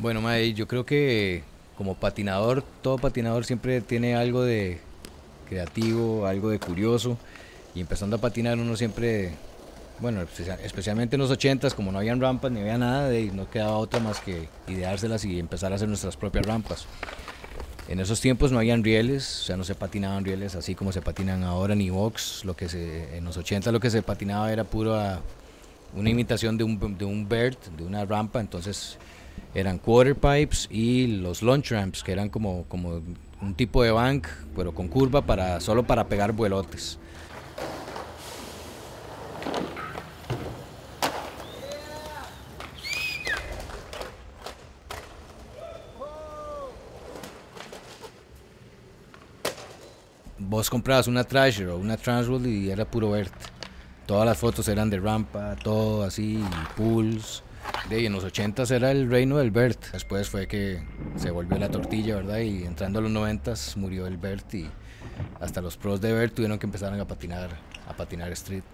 Bueno, mae, yo creo que como patinador, todo patinador siempre tiene algo de creativo, algo de curioso. Y empezando a patinar uno siempre, bueno, especialmente en los 80s, como no habían rampas ni había nada, y no quedaba otra más que ideárselas y empezar a hacer nuestras propias rampas. En esos tiempos no habían rieles, o sea, no se patinaban rieles así como se patinan ahora, ni box. Lo que se, en los 80 lo que se patinaba era puro una imitación de un, de un BERT, de una rampa. Entonces eran quarter pipes y los launch ramps, que eran como, como un tipo de bank, pero con curva para, solo para pegar vuelotes. vos comprabas una Thrasher o una Transworld y era puro verde. Todas las fotos eran de rampa, todo así, pools. De, y en los 80 era el reino del Bert. Después fue que se volvió la tortilla, ¿verdad? Y entrando a los 90 murió el Bert y hasta los pros de Bert tuvieron que empezar a patinar, a patinar street.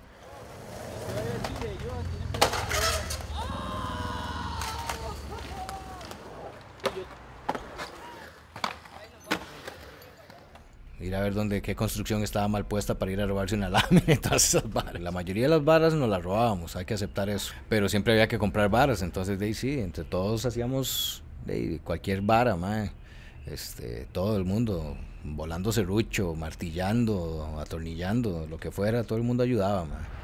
Ir a ver dónde, qué construcción estaba mal puesta para ir a robarse una lámina y todas esas varas. La mayoría de las varas nos las robábamos, hay que aceptar eso. Pero siempre había que comprar varas, entonces de ahí sí, entre todos hacíamos de cualquier vara, mae. Este, todo el mundo volando serrucho, martillando, atornillando, lo que fuera, todo el mundo ayudaba, mae.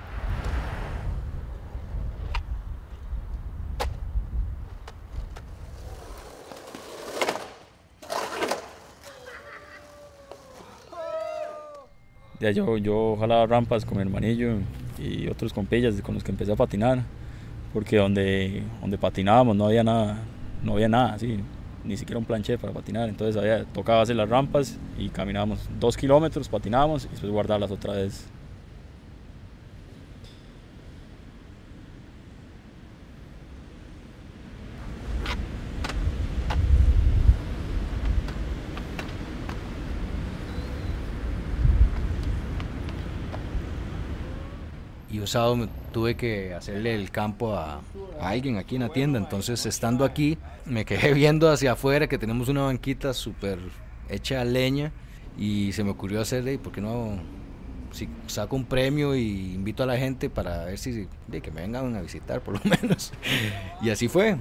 Yo, yo jalaba rampas con mi hermanillo y otros compillas con los que empecé a patinar, porque donde, donde patinábamos no había nada, no había nada, así, ni siquiera un planche para patinar, entonces había, tocaba hacer las rampas y caminábamos dos kilómetros, patinábamos y después guardarlas otra vez y un sábado tuve que hacerle el campo a, alguien aquí en la tienda. Entonces, estando aquí, me quedé viendo hacia afuera que tenemos una banquita súper hecha a leña y se me ocurrió hacerle, ¿por qué no? Si saco un premio y invito a la gente para ver si de que me vengan a visitar, por lo menos. y así fue.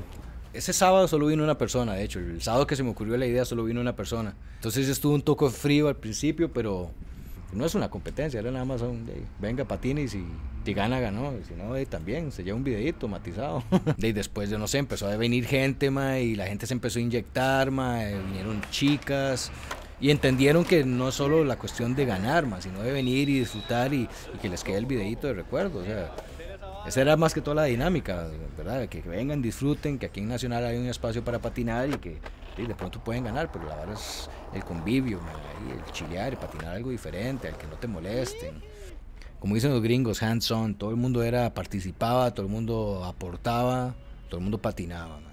Ese sábado solo vino una persona, de hecho, el sábado que se me ocurrió la idea solo vino una persona. Entonces estuvo un toque frío al principio, pero no es una competencia, era nada más un, venga, patine y si, gana, ganó, y si no, también, se lleva un videito matizado. y después, yo no sé, empezó a venir gente, ma, y la gente se empezó a inyectar, ma, vinieron chicas, y entendieron que no es solo la cuestión de ganar, ma, sino de venir y disfrutar y, que les quede el videito de recuerdo, o sea, esa era más que toda la dinámica, ¿verdad? Que, vengan, disfruten, que aquí en Nacional hay un espacio para patinar y que de pronto pueden ganar, pero la verdad es el convivio, el chilear, el patinar algo diferente, al que no te molesten. Como dicen los gringos, hands on, todo el mundo era, participaba, todo el mundo aportaba, todo el mundo patinaba.